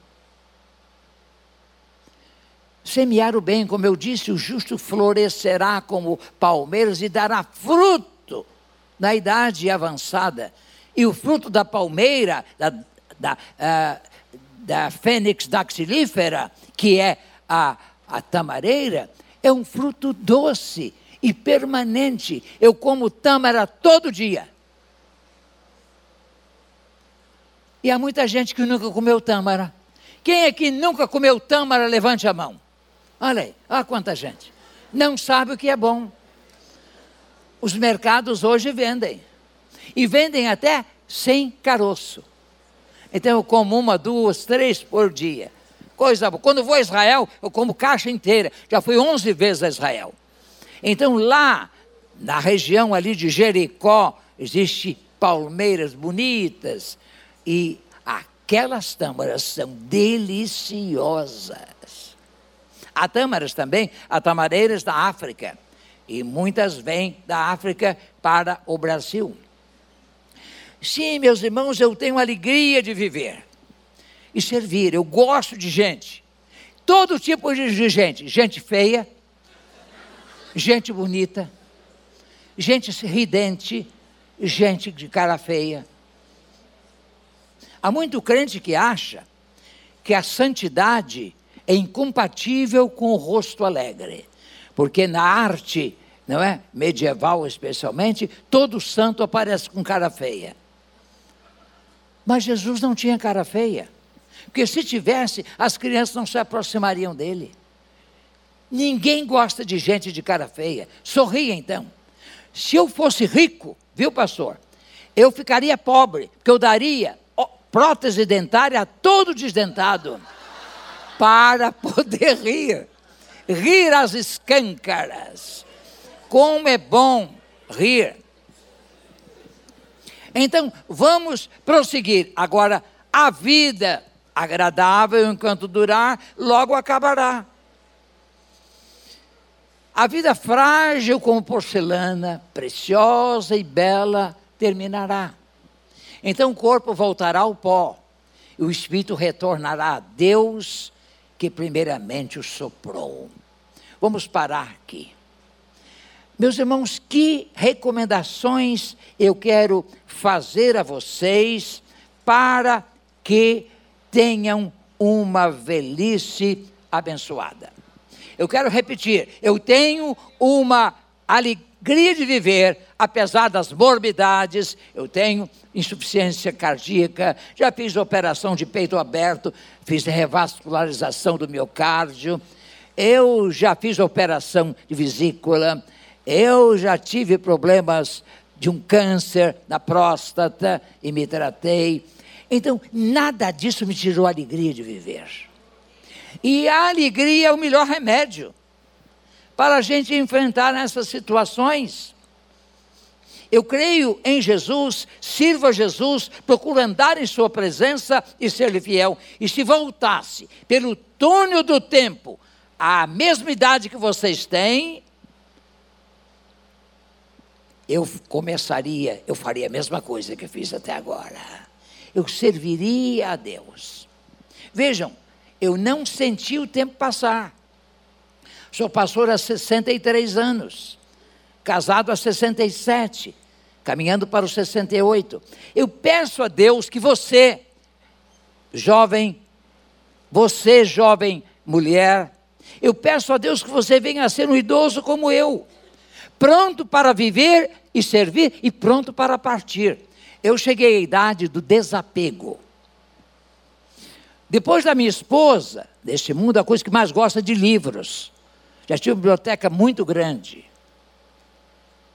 Semear o bem, como eu disse, o justo florescerá como palmeiras e dará fruto na idade avançada. E o fruto da palmeira, da, da, uh, da fênix daxilífera, que é a, a tamareira, é um fruto doce e permanente. Eu como tâmara todo dia. E há muita gente que nunca comeu tâmara. Quem é que nunca comeu tâmara, levante a mão. Olha aí, olha quanta gente. Não sabe o que é bom. Os mercados hoje vendem. E vendem até sem caroço. Então eu como uma, duas, três por dia. Coisa boa. Quando vou a Israel, eu como caixa inteira. Já fui 11 vezes a Israel. Então lá, na região ali de Jericó, existe palmeiras bonitas. E aquelas tâmaras são deliciosas. Há tâmaras também, há tamareiras da África. E muitas vêm da África para o Brasil. Sim, meus irmãos, eu tenho alegria de viver e servir. Eu gosto de gente. Todo tipo de gente. Gente feia, gente bonita, gente ridente, gente de cara feia. Há muito crente que acha que a santidade é incompatível com o rosto alegre. Porque na arte, não é? Medieval especialmente, todo santo aparece com cara feia. Mas Jesus não tinha cara feia. Porque se tivesse, as crianças não se aproximariam dele. Ninguém gosta de gente de cara feia. Sorria então. Se eu fosse rico, viu, pastor? Eu ficaria pobre, porque eu daria prótese dentária a todo desdentado para poder rir. Rir às escâncaras. Como é bom rir. Então, vamos prosseguir. Agora, A vida agradável enquanto durar, logo acabará. A vida frágil como porcelana, preciosa e bela, terminará. Então o corpo voltará ao pó, e o espírito retornará a Deus que primeiramente o soprou. Vamos parar aqui. Meus irmãos, que recomendações eu quero fazer a vocês para que tenham uma velhice abençoada. Eu quero repetir, eu tenho uma alegria de viver, apesar das morbidades, eu tenho insuficiência cardíaca, já fiz operação de peito aberto, fiz revascularização do miocárdio, eu já fiz operação de vesícula, eu já tive problemas de um câncer na próstata e me tratei. Então, nada disso me tirou a alegria de viver. E a alegria é o melhor remédio para a gente enfrentar essas situações. Eu creio em Jesus, sirva a Jesus, procuro andar em Sua presença e ser-lhe fiel. E se voltasse pelo túnel do tempo, à mesma idade que vocês têm, eu começaria, eu faria a mesma coisa que fiz até agora. Eu serviria a Deus. Vejam, eu não senti o tempo passar. Sou pastor há 63 anos, casado há 67, caminhando para os 68. Eu peço a Deus que você, jovem, você, jovem mulher, eu peço a Deus que você venha a ser um idoso como eu, pronto para viver e servir e pronto para partir. Eu cheguei à idade do desapego. Depois da minha esposa, neste mundo, a coisa que mais gosta de livros. Já tive uma biblioteca muito grande.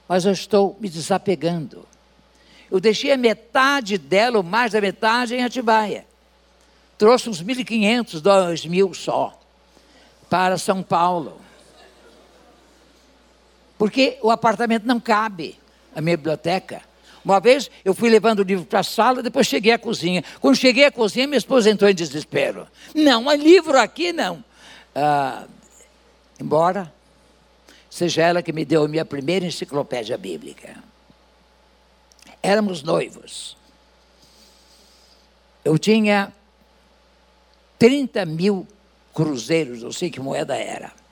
Mas eu estou me desapegando. Eu deixei a metade dela, ou mais da metade, em Atibaia. Trouxe uns 1.500, 2.000 só, para São Paulo. Porque o apartamento não cabe, a minha biblioteca. Uma vez eu fui levando o livro para a sala, depois cheguei à cozinha. Quando cheguei à cozinha, minha esposa entrou em desespero. Não, há livro aqui não. Ah, embora seja ela que me deu a minha primeira enciclopédia bíblica. Éramos noivos. Eu tinha 30 mil cruzeiros, não sei que moeda era.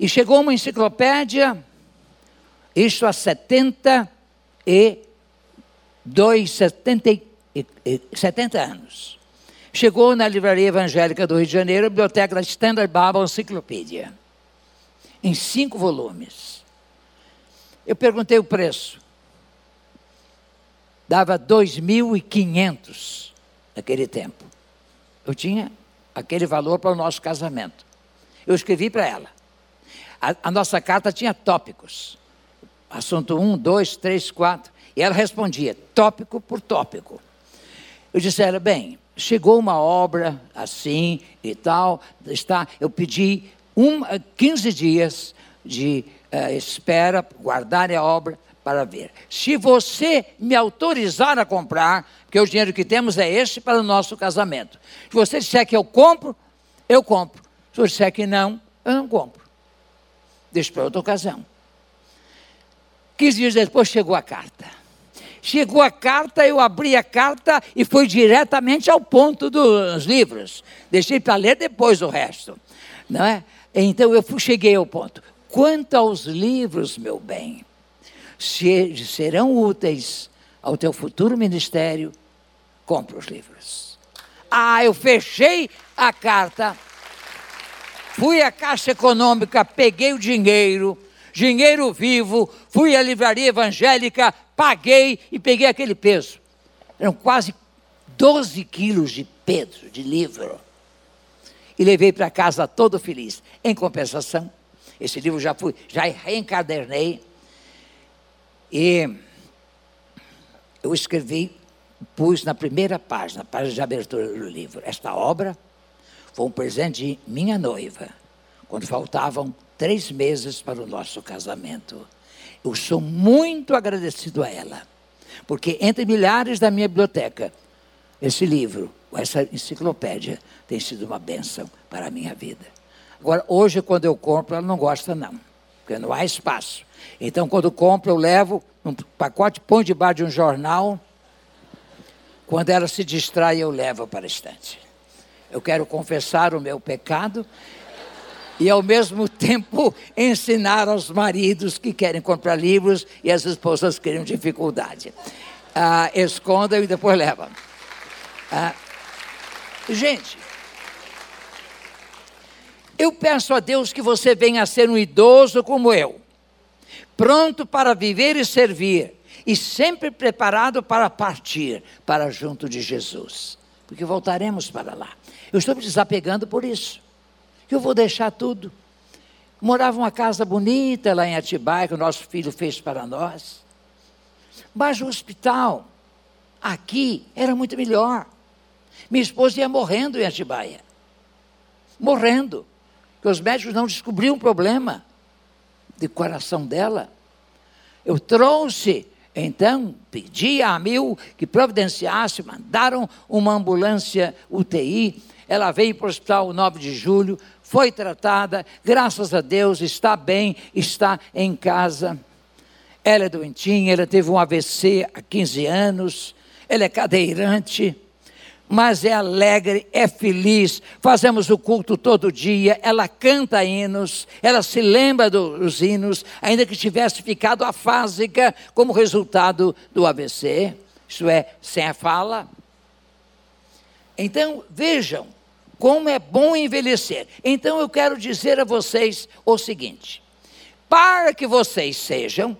E chegou uma enciclopédia, isso há 70 e dois, 70, 70 anos. Chegou na Livraria Evangélica do Rio de Janeiro, a biblioteca da Standard Bible Encyclopedia, em cinco volumes. Eu perguntei o preço. Dava 2.500 naquele tempo. Eu tinha aquele valor para o nosso casamento. Eu escrevi para ela. A, a nossa carta tinha tópicos assunto 1, 2, 3, 4. E ela respondia, tópico por tópico. Eu disse ela, bem, chegou uma obra assim e tal, está, eu pedi um, 15 dias de uh, espera, guardar a obra para ver. Se você me autorizar a comprar, porque o dinheiro que temos é este para o nosso casamento. Se você disser que eu compro, eu compro. Se você disser que não, eu não compro. Deixa para outra ocasião. 15 dias depois chegou a carta. Chegou a carta, eu abri a carta e fui diretamente ao ponto dos livros. Deixei para ler depois o resto. Não é? Então eu cheguei ao ponto. Quanto aos livros, meu bem, se serão úteis ao teu futuro ministério, compre os livros. Ah, eu fechei a carta, fui à Caixa Econômica, peguei o dinheiro dinheiro vivo, fui à livraria evangélica, paguei e peguei aquele peso. Eram quase 12 quilos de peso de livro. E levei para casa todo feliz. Em compensação, esse livro já fui, já reencadernei. E eu escrevi, pus na primeira página, página de abertura do livro. Esta obra foi um presente de minha noiva, quando faltavam três meses para o nosso casamento. Eu sou muito agradecido a ela, porque entre milhares da minha biblioteca, esse livro, essa enciclopédia, tem sido uma bênção para a minha vida. Agora, hoje, quando eu compro, ela não gosta, não, porque não há espaço. Então, quando compro, eu levo um pacote, põe debaixo de um jornal. Quando ela se distrai, eu levo para a estante. Eu quero confessar o meu pecado e, ao mesmo tempo, ensinar aos maridos que querem comprar livros e as esposas que criam dificuldade. Ah, escondam e depois levam. Ah, gente, eu peço a Deus que você venha a ser um idoso como eu, pronto para viver e servir, e sempre preparado para partir para junto de Jesus, porque voltaremos para lá. Eu estou me desapegando por isso. Eu vou deixar tudo. Morava uma casa bonita lá em Atibaia, que o nosso filho fez para nós. Mas o hospital, aqui, era muito melhor. Minha esposa ia morrendo em Atibaia. Morrendo que os médicos não descobriam um problema de coração dela. Eu trouxe, então, pedi a Mil que providenciasse, mandaram uma ambulância UTI. Ela veio para o hospital 9 de julho, foi tratada, graças a Deus, está bem, está em casa. Ela é doentinha, ela teve um AVC há 15 anos, ela é cadeirante mas é alegre, é feliz. Fazemos o culto todo dia, ela canta hinos, ela se lembra dos hinos, ainda que tivesse ficado afásica como resultado do AVC, isto é, sem a fala. Então, vejam como é bom envelhecer. Então, eu quero dizer a vocês o seguinte: para que vocês sejam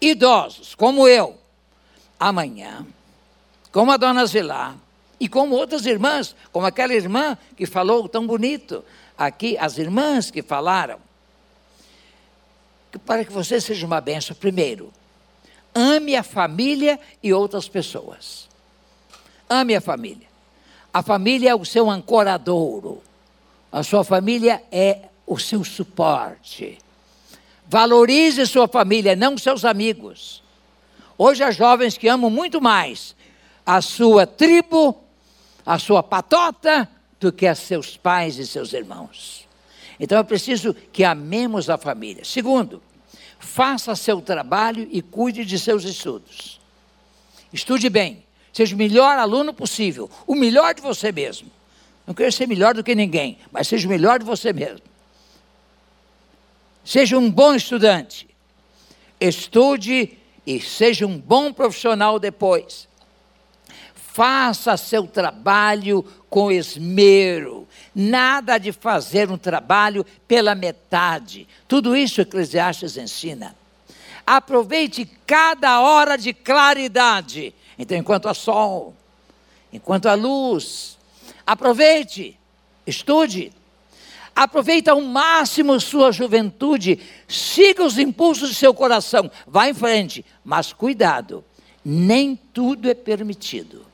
idosos, como eu, amanhã, como a dona Zilar, e como outras irmãs, como aquela irmã que falou tão bonito. Aqui, as irmãs que falaram. Para que você seja uma benção, primeiro, ame a família e outras pessoas. Ame a família. A família é o seu ancoradouro. A sua família é o seu suporte. Valorize sua família, não seus amigos. Hoje há jovens que amam muito mais a sua tribo a sua patota do que a seus pais e seus irmãos. Então é preciso que amemos a família. Segundo, faça seu trabalho e cuide de seus estudos. Estude bem, seja o melhor aluno possível, o melhor de você mesmo. Não quero ser melhor do que ninguém, mas seja o melhor de você mesmo. Seja um bom estudante. Estude e seja um bom profissional depois faça seu trabalho com esmero. Nada de fazer um trabalho pela metade. Tudo isso Eclesiastes ensina. Aproveite cada hora de claridade. Então, enquanto há sol, enquanto há luz, aproveite, estude. Aproveite ao máximo sua juventude, siga os impulsos de seu coração, vá em frente, mas cuidado, nem tudo é permitido.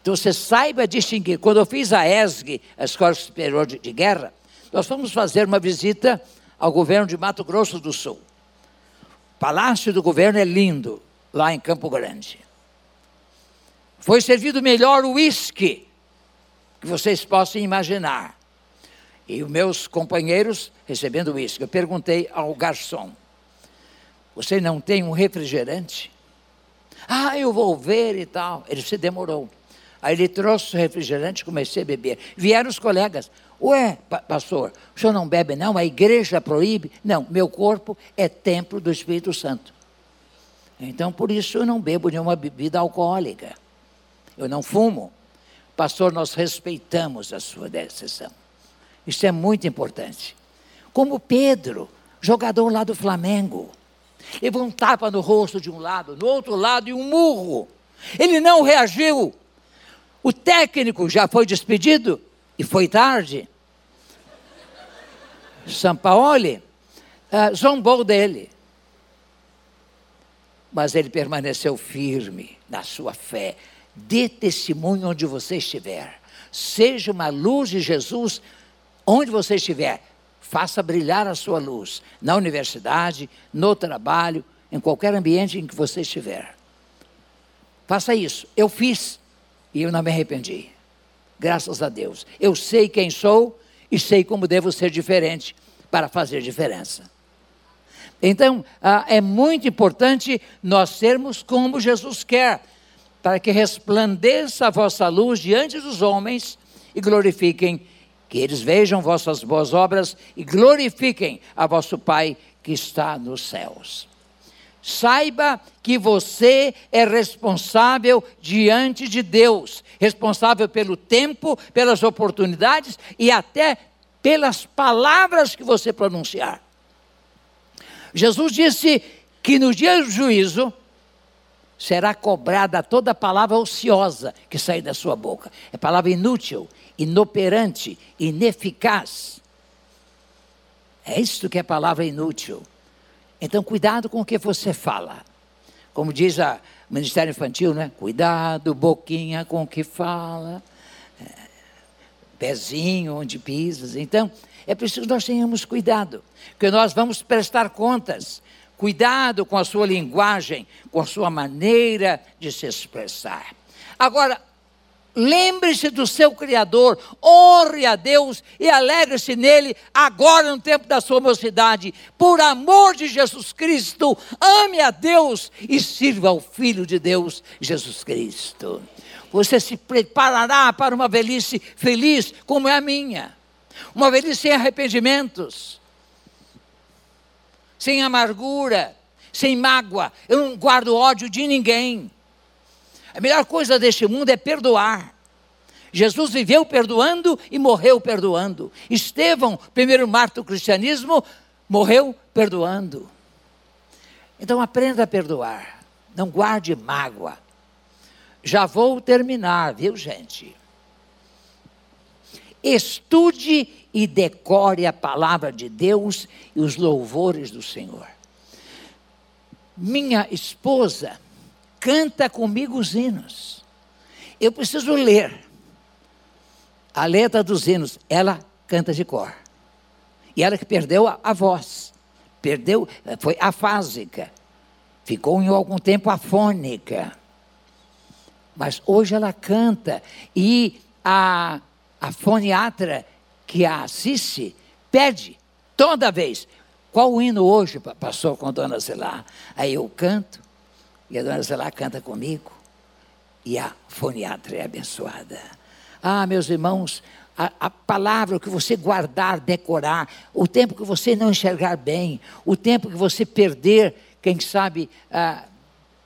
Então você saiba distinguir. Quando eu fiz a ESG, a Escola Superior de Guerra, nós fomos fazer uma visita ao governo de Mato Grosso do Sul. O palácio do governo é lindo, lá em Campo Grande. Foi servido melhor o uísque que vocês possam imaginar. E os meus companheiros recebendo uísque. Eu perguntei ao garçom: Você não tem um refrigerante? Ah, eu vou ver e tal. Ele se demorou. Aí ele trouxe o refrigerante e comecei a beber. Vieram os colegas. Ué, pastor, o senhor não bebe não? A igreja proíbe? Não, meu corpo é templo do Espírito Santo. Então, por isso eu não bebo nenhuma bebida alcoólica. Eu não fumo. Pastor, nós respeitamos a sua decisão. Isso é muito importante. Como Pedro, jogador lá do Flamengo. Levou um tapa no rosto de um lado, no outro lado e um murro. Ele não reagiu. O técnico já foi despedido e foi tarde. Sampaoli uh, zombou dele. Mas ele permaneceu firme na sua fé. Dê testemunho onde você estiver. Seja uma luz de Jesus onde você estiver. Faça brilhar a sua luz na universidade, no trabalho, em qualquer ambiente em que você estiver. Faça isso. Eu fiz E eu não me arrependi. Graças a Deus. Eu sei quem sou e sei como devo ser diferente para fazer diferença. Então, ah, é muito importante nós sermos como Jesus quer, para que resplandeça a vossa luz diante dos homens e glorifiquem, que eles vejam vossas boas obras e glorifiquem a vosso Pai que está nos céus. Saiba que você é responsável diante de Deus, responsável pelo tempo, pelas oportunidades e até pelas palavras que você pronunciar. Jesus disse que no dia do juízo será cobrada toda palavra ociosa que sair da sua boca. É palavra inútil, inoperante, ineficaz. É isso que é palavra inútil. Então, cuidado com o que você fala. Como diz o Ministério Infantil, né? Cuidado, boquinha com o que fala. É, pezinho onde pisas. Então, é preciso que nós tenhamos cuidado, porque nós vamos prestar contas. Cuidado com a sua linguagem, com a sua maneira de se expressar. Agora, Lembre-se do seu Criador, honre a Deus e alegre-se nele agora no tempo da sua mocidade. Por amor de Jesus Cristo, ame a Deus e sirva ao Filho de Deus, Jesus Cristo. Você se preparará para uma velhice feliz, como é a minha. Uma velhice sem arrependimentos, sem amargura, sem mágoa. Eu não guardo ódio de ninguém. A melhor coisa deste mundo é perdoar. Jesus viveu perdoando e morreu perdoando. Estevão, primeiro mártir do cristianismo, morreu perdoando. Então aprenda a perdoar. Não guarde mágoa. Já vou terminar, viu, gente? Estude e decore a palavra de Deus e os louvores do Senhor. Minha esposa canta comigo os hinos. Eu preciso ler a letra dos hinos. Ela canta de cor. E ela que perdeu a, a voz, perdeu, foi afásica, ficou em algum tempo afônica. Mas hoje ela canta e a, a foniatra que a assiste pede toda vez. Qual o hino hoje, pastor, com a dona Zelá? Aí eu canto, e a dona Zelá canta comigo. E a foniatra é abençoada. Ah, meus irmãos, a, a, palavra que você guardar, decorar, o tempo que você não enxergar bem, o tempo que você perder, quem sabe, ah,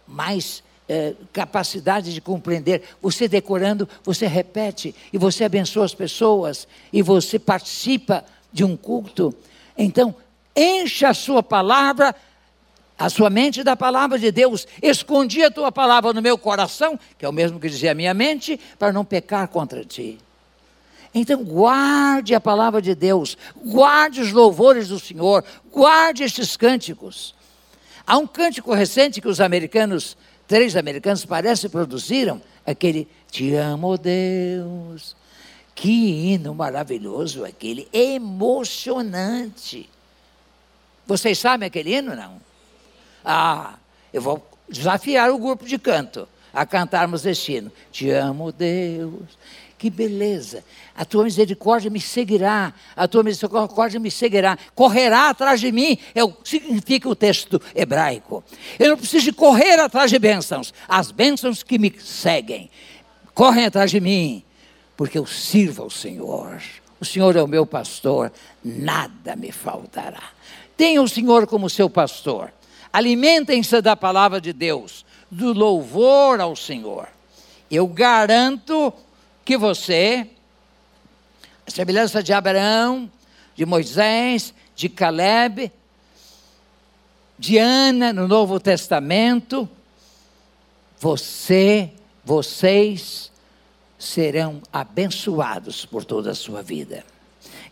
mais eh, capacidade de compreender, você decorando, você repete, e você abençoa as pessoas, e você participa de um culto. Então, encha a sua palavra a sua mente da palavra de Deus, escondi a tua palavra no meu coração, que é o mesmo que dizia a minha mente, para não pecar contra ti. Então, guarde a palavra de Deus, guarde os louvores do Senhor, guarde estes cânticos. Há um cântico recente que os americanos, três americanos, parece produziram, aquele Te amo, Deus. Que hino maravilhoso aquele, emocionante. Vocês sabem aquele hino, não? Ah, eu vou desafiar o grupo de canto a cantarmos este hino. Te amo, Deus. Que beleza. A tua misericórdia me seguirá. A tua misericórdia me seguirá. Correrá atrás de mim. É o que significa o texto hebraico. Eu não preciso correr atrás de bênçãos. As bênçãos que me seguem correm atrás de mim, porque eu sirvo ao Senhor. O Senhor é o meu pastor, nada me faltará. Tenha o Senhor como seu pastor. Alimentem-se da palavra de Deus, do louvor ao Senhor. Eu garanto que você, a semelhança de Abraão, de Moisés, de Caleb, de Ana no Novo Testamento, você, vocês serão abençoados por toda a sua vida.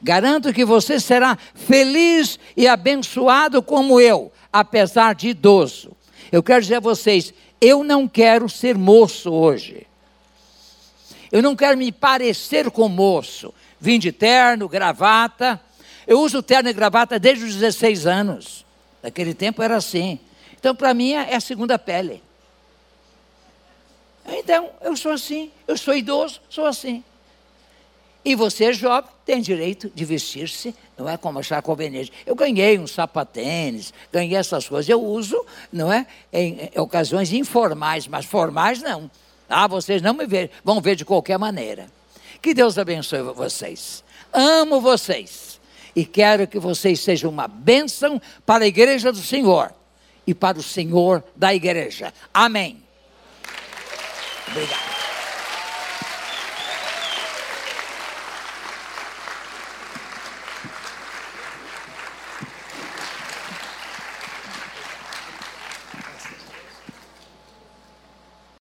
Garanto que você será feliz e abençoado como eu, apesar de idoso. Eu quero dizer a vocês, eu não quero ser moço hoje. Eu não quero me parecer com moço. Vim de terno, gravata. Eu uso terno e gravata desde os 16 anos. Naquele tempo era assim. Então, para mim, é a segunda pele. Então, eu sou assim, eu sou idoso, sou assim. E você, jovem, tem direito de vestir-se, não é como achar conveniente. Eu ganhei um sapatênis, ganhei essas coisas, eu uso, não é, em, em ocasiões informais, mas formais não. Ah, vocês não me ver, vão ver de qualquer maneira. Que Deus abençoe vocês. Amo vocês e quero que vocês sejam uma bênção para a igreja do Senhor e para o Senhor da igreja. Amém. Obrigado.